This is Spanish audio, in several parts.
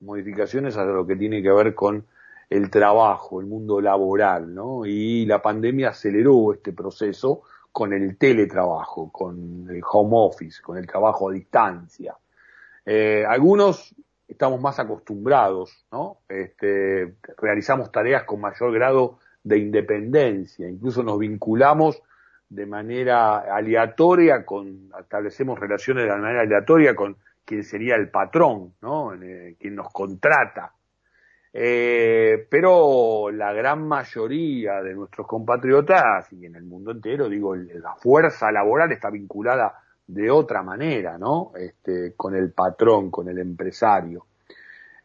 modificaciones a lo que tiene que ver con el trabajo, el mundo laboral, ¿no? Y la pandemia aceleró este proceso con el teletrabajo, con el home office, con el trabajo a distancia. Eh, algunos estamos más acostumbrados, ¿no? Este, realizamos tareas con mayor grado de independencia, incluso nos vinculamos de manera aleatoria con, establecemos relaciones de manera aleatoria con quien sería el patrón, ¿no? Eh, quien nos contrata. Eh, pero la gran mayoría de nuestros compatriotas y en el mundo entero, digo, la fuerza laboral está vinculada de otra manera, ¿no? Este, con el patrón, con el empresario.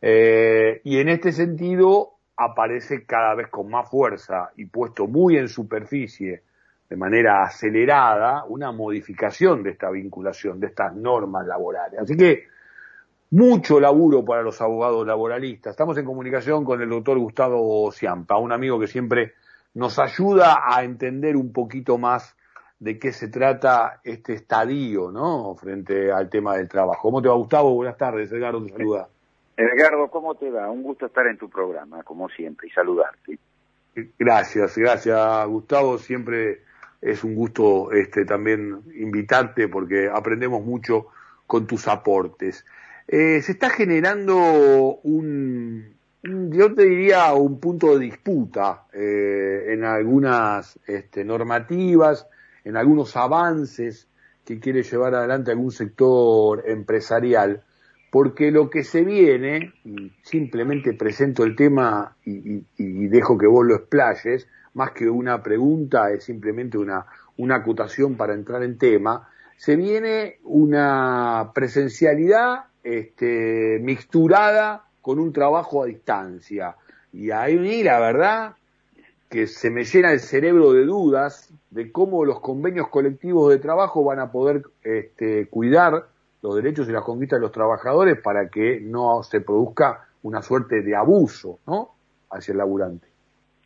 Eh, y en este sentido aparece cada vez con más fuerza y puesto muy en superficie de manera acelerada una modificación de esta vinculación, de estas normas laborales. Así que mucho laburo para los abogados laboralistas. Estamos en comunicación con el doctor Gustavo Ciampa, un amigo que siempre nos ayuda a entender un poquito más de qué se trata este estadio, ¿no? Frente al tema del trabajo. ¿Cómo te va, Gustavo? Buenas tardes, Edgardo te saluda. Edgardo, ¿cómo te va? Un gusto estar en tu programa, como siempre, y saludarte. Gracias, gracias, Gustavo. Siempre es un gusto este, también invitarte porque aprendemos mucho con tus aportes. Eh, se está generando un, yo te diría, un punto de disputa eh, en algunas este, normativas, en algunos avances que quiere llevar adelante algún sector empresarial, porque lo que se viene, simplemente presento el tema y, y dejo que vos lo explayes, más que una pregunta, es simplemente una, una acotación para entrar en tema, se viene una presencialidad este, mixturada con un trabajo a distancia. Y ahí la verdad que se me llena el cerebro de dudas de cómo los convenios colectivos de trabajo van a poder este, cuidar los derechos y las conquistas de los trabajadores para que no se produzca una suerte de abuso ¿no? hacia el laburante.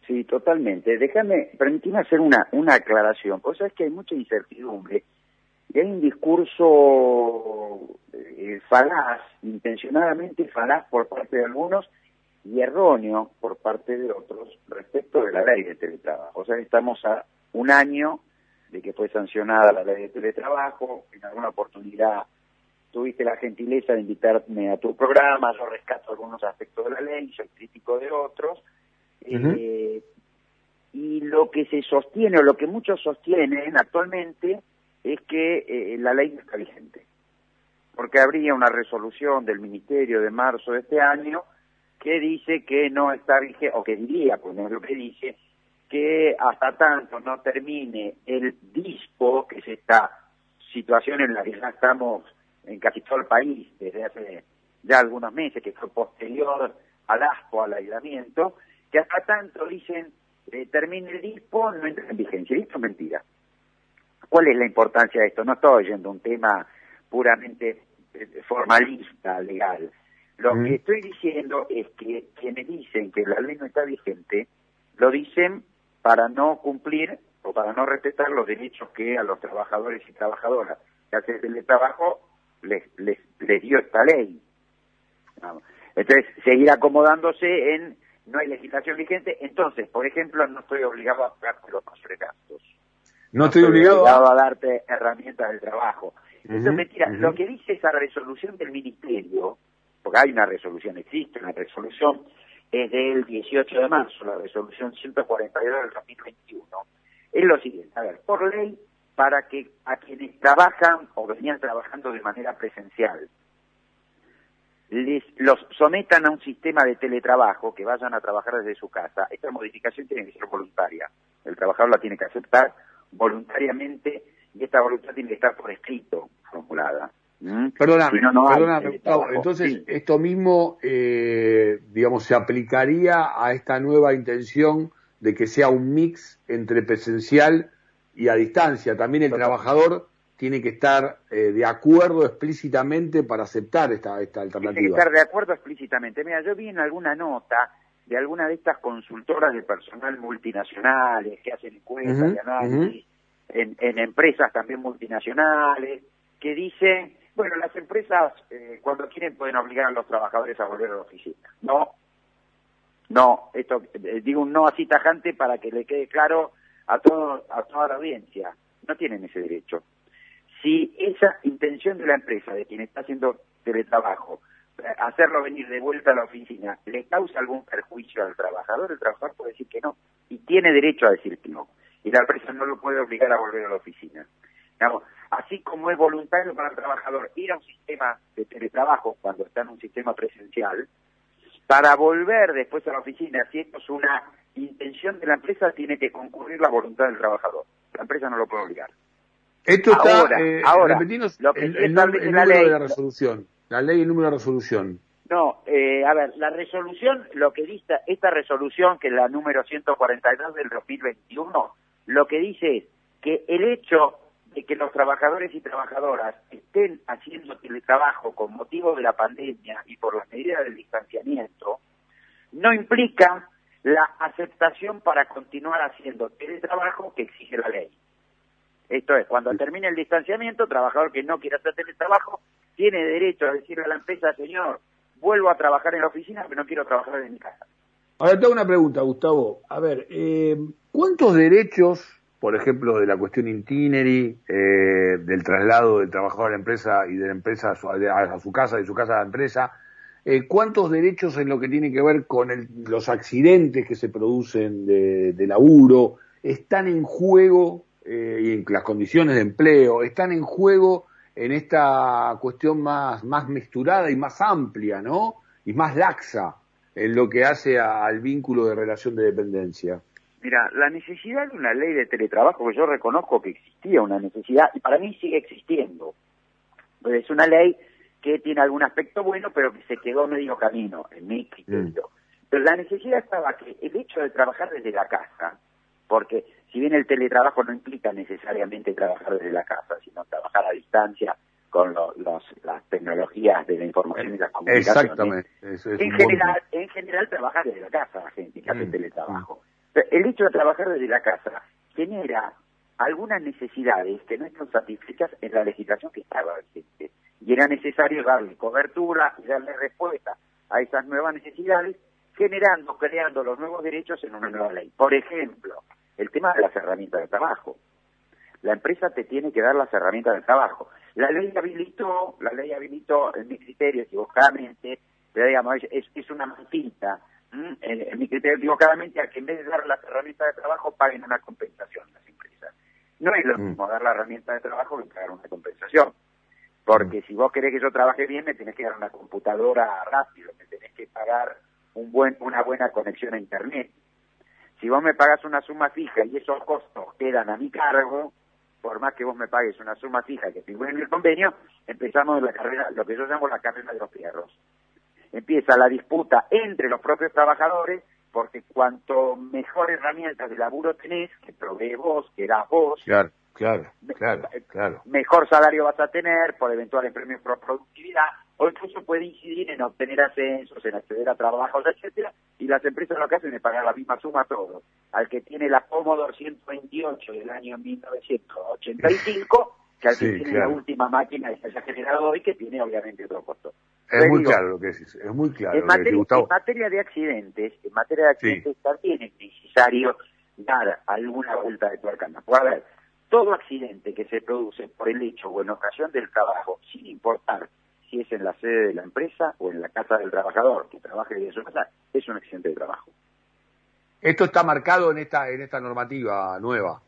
Sí, totalmente. Déjame, permíteme hacer una, una aclaración. Pues es que hay mucha incertidumbre y hay un discurso eh, falaz, intencionadamente falaz por parte de algunos y erróneo por parte de otros respecto de la ley de teletrabajo. O sea, estamos a un año de que fue sancionada la ley de teletrabajo, en alguna oportunidad tuviste la gentileza de invitarme a tu programa, yo rescato algunos aspectos de la ley, soy crítico de otros, eh, y lo que se sostiene, o lo que muchos sostienen actualmente, es que eh, la ley no está vigente. Porque habría una resolución del Ministerio de marzo de este año que dice que no está vigente, o que diría, pues no es lo que dice, que hasta tanto no termine el dispo, que es esta situación en la que ya estamos en casi todo el país desde hace ya algunos meses, que fue posterior al aspo, al aislamiento, que hasta tanto dicen eh, termine el dispo, no entra en vigencia. Y esto es mentira. ¿Cuál es la importancia de esto? No estoy oyendo un tema puramente eh, formalista, legal. Lo que estoy diciendo es que quienes dicen que la ley no está vigente, lo dicen para no cumplir o para no respetar los derechos que a los trabajadores y trabajadoras que hacen el trabajo les, les, les dio esta ley. Entonces, seguir acomodándose en no hay legislación vigente, entonces, por ejemplo, no estoy obligado a pagarte los gastos. No, estoy, obligado, a... darte herramientas del trabajo. Eso es mentira. Lo que dice esa resolución del Ministerio, porque hay una resolución, existe una resolución, es del 18 de marzo, la resolución 142 del 2021, es lo siguiente, a ver, por ley, para que a quienes trabajan o venían trabajando de manera presencial, les, los sometan a un sistema de teletrabajo, que vayan a trabajar desde su casa, esta modificación tiene que ser voluntaria. El trabajador la tiene que aceptar voluntariamente y esta voluntad tiene que estar por escrito formulada. ¿Mm? Perdóname, entonces esto mismo, eh, digamos, se aplicaría a esta nueva intención de que sea un mix entre presencial y a distancia. También el trabajador tiene que estar eh, de acuerdo explícitamente para aceptar esta, esta alternativa. Tiene que estar de acuerdo explícitamente. Mira, yo vi en alguna nota de alguna de estas consultoras de personal multinacionales que hacen encuestas y análisis en, en, empresas también multinacionales que dicen Bueno, las empresas eh, cuando quieren pueden obligar a los trabajadores a volver a la oficina. No, no, esto eh, digo un no así tajante para que le quede claro a todo, a toda la audiencia. No tienen ese derecho. Si esa intención de la empresa, de quien está haciendo teletrabajo, eh, hacerlo venir de vuelta a la oficina, le causa algún perjuicio al trabajador, el trabajador puede decir que no y tiene derecho a decir que no. Y la empresa no lo puede obligar a volver a la oficina. Así como es voluntario para el trabajador ir a un sistema de teletrabajo cuando está en un sistema presencial, para volver después a la oficina, si esto es una intención de la empresa, tiene que concurrir la voluntad del trabajador. La empresa no lo puede obligar. Esto está, ahora, eh, ahora lo que el, el, el la ley, de la resolución, la ley y el número de resolución. No, eh, a ver, la resolución, lo que dice esta resolución, que es la número 142 del 2021, lo que dice es que el hecho de que los trabajadores y trabajadoras estén haciendo teletrabajo con motivo de la pandemia y por las medidas del distanciamiento, no implica la aceptación para continuar haciendo teletrabajo que exige la ley. Esto es, cuando termine el distanciamiento, trabajador que no quiera hacer teletrabajo tiene derecho a decirle a la empresa, señor, vuelvo a trabajar en la oficina, pero no quiero trabajar en mi casa. Ahora tengo una pregunta, Gustavo. A ver, eh, ¿cuántos derechos por ejemplo, de la cuestión intineri, eh, del traslado del trabajador a la empresa y de la empresa a su, casa, de su casa a la empresa, eh, ¿cuántos derechos en lo que tiene que ver con los accidentes que se producen de, laburo están en juego eh, y en las condiciones de empleo, están en juego en esta cuestión más, más mezclada y más amplia, ¿no? Y más laxa en lo que hace al vínculo de relación de dependencia? Mira, la necesidad de una ley de teletrabajo, que yo reconozco que existía una necesidad, y para mí sigue existiendo. Es una ley que tiene algún aspecto bueno, pero que se quedó medio camino, en mi criterio. Mm. Pero la necesidad estaba que el hecho de trabajar desde la casa, porque si bien el teletrabajo no implica necesariamente trabajar desde la casa, sino trabajar a distancia con los, las tecnologías de la información y las comunicaciones. Exactamente. en, general, en general trabaja desde la casa la gente que hace mm. teletrabajo. El hecho de trabajar desde la casa genera algunas necesidades que no están satisfechas en la legislación que estaba vigente. Y era necesario darle cobertura y darle respuesta a esas nuevas necesidades, generando, creando los nuevos derechos en una nueva ley. Por ejemplo, el tema de las herramientas de trabajo. La empresa te tiene que dar las herramientas de trabajo. La ley habilitó, la ley habilitó, en mi criterio, equivocadamente, pero digamos, es, es una mantita en, mi criterio equivocadamente, a que en vez de dar las herramientas de trabajo paguen una compensación las empresas. No es lo mm. mismo dar la herramienta de trabajo que pagar una compensación. Porque mm. si vos querés que yo trabaje bien, me tenés que dar una computadora rápido, me tenés que pagar un buen, una buena conexión a Internet. Si vos me pagas una suma fija y esos costos quedan a mi cargo, por más que vos me pagues una suma fija que figure en el convenio, empezamos la carrera, lo que yo llamo la carrera de los fierros empieza la disputa entre los propios trabajadores, porque cuanto mejor herramientas de laburo tenés, que provee vos, que das vos, claro, claro, claro, claro. mejor salario vas a tener por eventuales premios por productividad, o incluso puede incidir en obtener ascensos, en acceder a trabajos, etcétera, y las empresas lo que hacen es pagar la misma suma a todos. Al que tiene la Commodore 128 del año 1985, que al que tiene la última máquina que se haya generado hoy, que tiene obviamente otro costo. Es muy claro lo que decís, es muy claro. En, materia, en materia de accidentes, en materia de accidentes también es necesario dar alguna vuelta de tuerca. Pues, a ver, todo accidente que se produce por el hecho o en ocasión del trabajo, sin importar si es en la sede de la empresa o en la casa del trabajador que trabaje desde su casa, es un accidente de trabajo. Esto está marcado en esta en esta normativa nueva.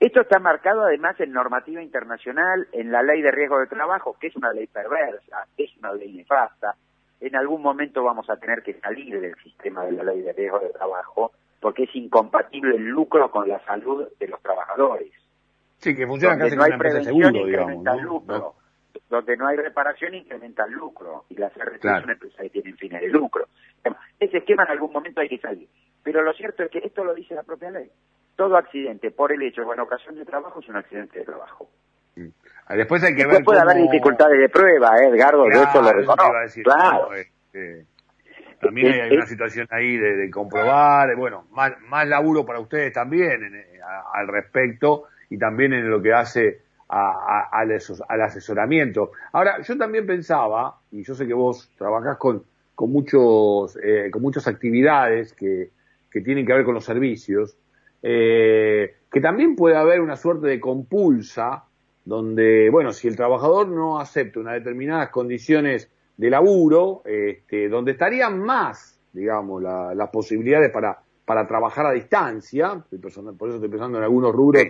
Esto está marcado además en normativa internacional, en la ley de riesgo de trabajo, que es una ley perversa, es una ley nefasta. En algún momento vamos a tener que salir del sistema de la ley de riesgo de trabajo porque es incompatible el lucro con la salud de los trabajadores. Sí, que funciona donde no hay prevención, incrementa el lucro. Donde no hay reparación, incrementa el lucro. Y las restricciones pues, ahí tienen fines de lucro. Ese esquema en algún momento hay que salir. Pero lo cierto es que esto lo dice la propia ley todo accidente por el hecho o en ocasión de trabajo es un accidente de trabajo. Mm. Ah, después hay que ver puede haber dificultades de prueba, ¿eh, Edgardo, de eso lo reconozco. claro. Este, también hay, una situación ahí de, comprobar, bueno, más, más laburo para ustedes también al respecto y también en lo que hace al, asesoramiento. Ahora, yo también pensaba, y yo sé que vos trabajás con, con, muchos, eh, con muchas actividades que, que tienen que ver con los servicios, eh, que también puede haber una suerte de compulsa donde, bueno, si el trabajador no acepta unas determinadas condiciones de laburo, este, donde estarían más, digamos, las posibilidades para, para trabajar a distancia, por eso estoy pensando en algunos rubros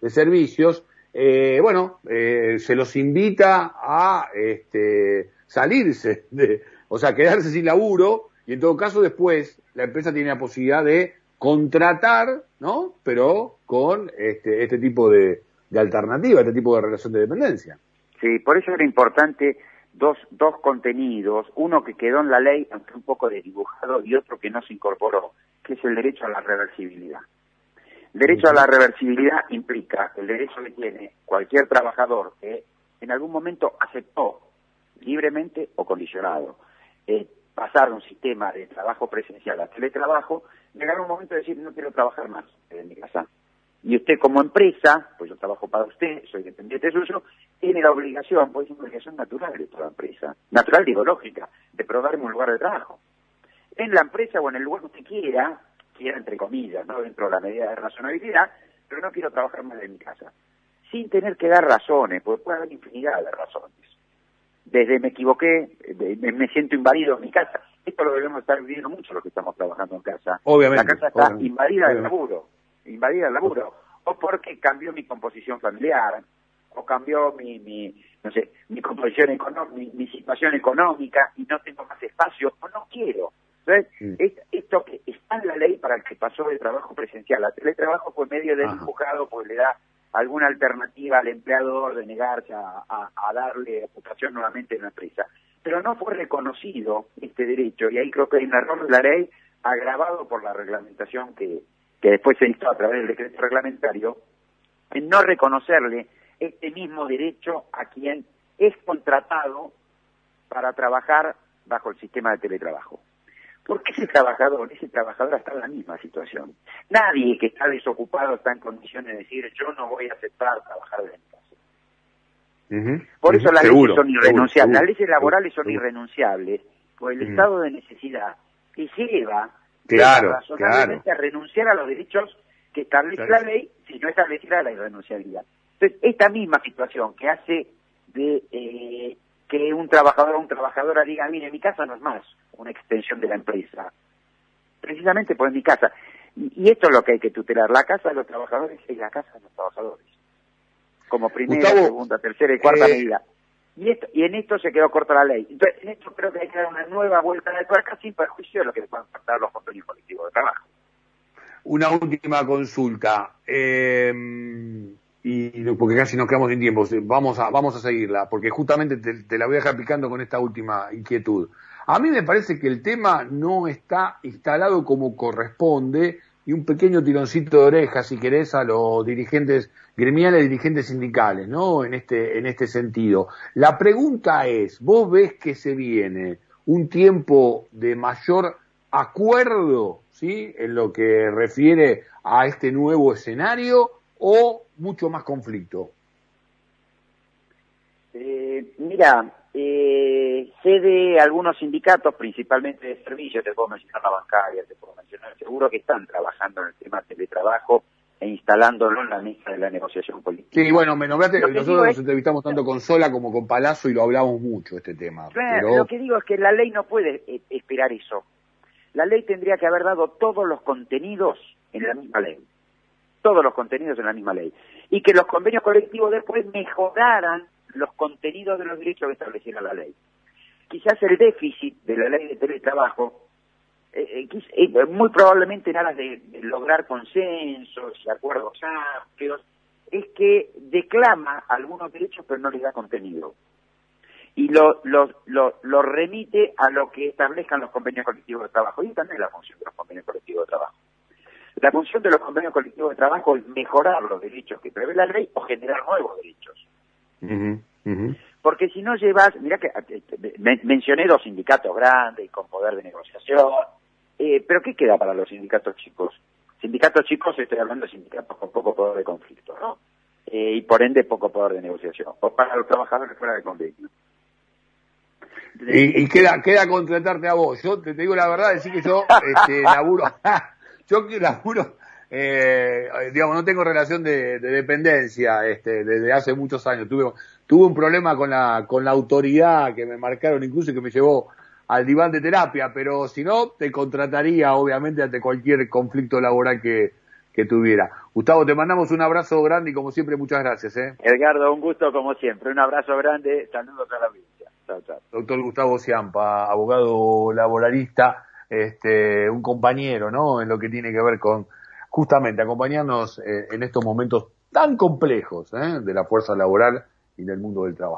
de servicios, eh, bueno, eh, se los invita a este, salirse, de, o sea, quedarse sin laburo, y en todo caso después la empresa tiene la posibilidad de contratar, ¿no? Pero con este, este tipo de, alternativa, este tipo de relación de dependencia. Sí, por eso era importante dos, dos contenidos, uno que quedó en la ley, aunque un poco desdibujado, y otro que no se incorporó, que es el derecho a la reversibilidad. El derecho a la reversibilidad implica el derecho que tiene cualquier trabajador que en algún momento aceptó, libremente o condicionado, eh, pasar un sistema de trabajo presencial a teletrabajo, llegar un momento de decir no quiero trabajar más en mi casa. Y usted como empresa, pues yo trabajo para usted, soy dependiente suyo, tiene la obligación, pues es una obligación natural de toda empresa, natural digo lógica, de probarme un lugar de trabajo. En la empresa o en el lugar que usted quiera, quiera entre comillas, ¿no? dentro de la medida de razonabilidad, pero no quiero trabajar más en mi casa. Sin tener que dar razones, porque puede haber infinidad de razones. Desde me equivoqué, me siento invadido en mi casa. Esto lo debemos estar viviendo mucho los que estamos trabajando en casa. Obviamente. La casa está invadida del laburo, invadida del laburo. O porque cambió mi composición familiar, o cambió mi, mi no sé, mi composición económica, mi situación económica y no tengo más espacio, o no quiero. Entonces, en la ley para el que pasó de trabajo presencial a teletrabajo fue medio del empujado, pues le da alguna alternativa al empleador de negarse a, darle ocupación nuevamente en la empresa. Pero no fue reconocido este derecho, y ahí creo que hay un error de la ley agravado por la reglamentación que, que después se hizo a través del decreto reglamentario, en no reconocerle este mismo derecho a quien es contratado para trabajar bajo el sistema de teletrabajo. Porque ese trabajador, ese trabajador está en la misma situación. Nadie que está desocupado está en condiciones de decir yo no voy a aceptar trabajar de mi casa. Por eso las leyes son irrenunciables. las leyes laborales son irrenunciables por el estado de necesidad que lleva claro, a renunciar a los derechos que establece la ley si no estableciera la irrenunciabilidad. Entonces, esta misma situación que hace de eh, que un trabajador o una trabajadora diga, mire, mi casa no es más una extensión de la empresa. Precisamente por mi casa. Y, esto es lo que hay que tutelar. La casa de los trabajadores es la casa de los trabajadores. Como primera, segunda, tercera y cuarta eh, medida. Y, esto, y en esto se quedó corta la ley. Entonces, en esto creo que hay que dar una nueva vuelta de tuerca sin perjuicio de lo que puedan faltar los convenios colectivos de trabajo. Una última consulta. Eh, y porque casi nos quedamos sin tiempo, vamos a, vamos a seguirla, porque justamente te, la voy a dejar picando con esta última inquietud. A mí me parece que el tema no está instalado como corresponde y un pequeño tironcito de oreja, si querés, a los dirigentes gremiales, dirigentes sindicales, ¿no? En este, en este sentido. La pregunta es, ¿vos ves que se viene un tiempo de mayor acuerdo, ¿sí? En lo que refiere a este nuevo escenario o mucho más conflicto? Eh, mira, eh, sé de algunos sindicatos, principalmente de servicios, te puedo mencionar la bancaria, te puedo mencionar seguro que están trabajando en el tema de teletrabajo e instalándolo en la mesa de la negociación política. Sí, bueno, me nombraste, nosotros nos entrevistamos tanto con Sola como con Palazzo y lo hablamos mucho este tema. Lo que digo es que la ley no puede eh, esperar eso. La ley tendría que haber dado todos los contenidos en la misma ley todos los contenidos en la misma ley. Y que los convenios colectivos después mejoraran los contenidos de los derechos que estableciera la ley. Quizás el déficit de la ley de teletrabajo, eh, eh, eh muy probablemente en aras de, lograr consensos y acuerdos amplios, es que declama algunos derechos pero no les da contenido. Y lo, lo, lo remite a lo que establezcan los convenios colectivos de trabajo. Y también la función de los convenios colectivos de trabajo. La función de los convenios colectivos de trabajo es mejorar los derechos que prevé la ley o generar nuevos derechos. Porque si no llevas, mira que eh, mencioné dos sindicatos grandes y con poder de negociación, eh, pero ¿qué queda para los sindicatos chicos? Sindicatos chicos, estoy hablando de sindicatos con poco poder de conflicto, ¿no? eh, y por ende poco poder de negociación, o para los trabajadores fuera de convenio. Y, y, queda, queda contratarte a vos. Yo te, digo la verdad, decir que yo este, laburo, yo laburo, eh, digamos, no tengo relación de, de, dependencia este, desde hace muchos años. Tuve, tuve un problema con la, con la autoridad que me marcaron incluso y que me llevó al diván de terapia, pero si no, te contrataría obviamente ante cualquier conflicto laboral que, que tuviera. Gustavo, te mandamos un abrazo grande y como siempre muchas gracias. ¿eh? Edgardo, un gusto como siempre. Un abrazo grande. Saludos a la audiencia. Chao, chao. Doctor Gustavo Ciampa, abogado laboralista, este, un compañero, ¿no? En lo que tiene que ver con justamente acompañarnos eh, en estos momentos tan complejos ¿eh? de la fuerza laboral y del mundo del trabajo.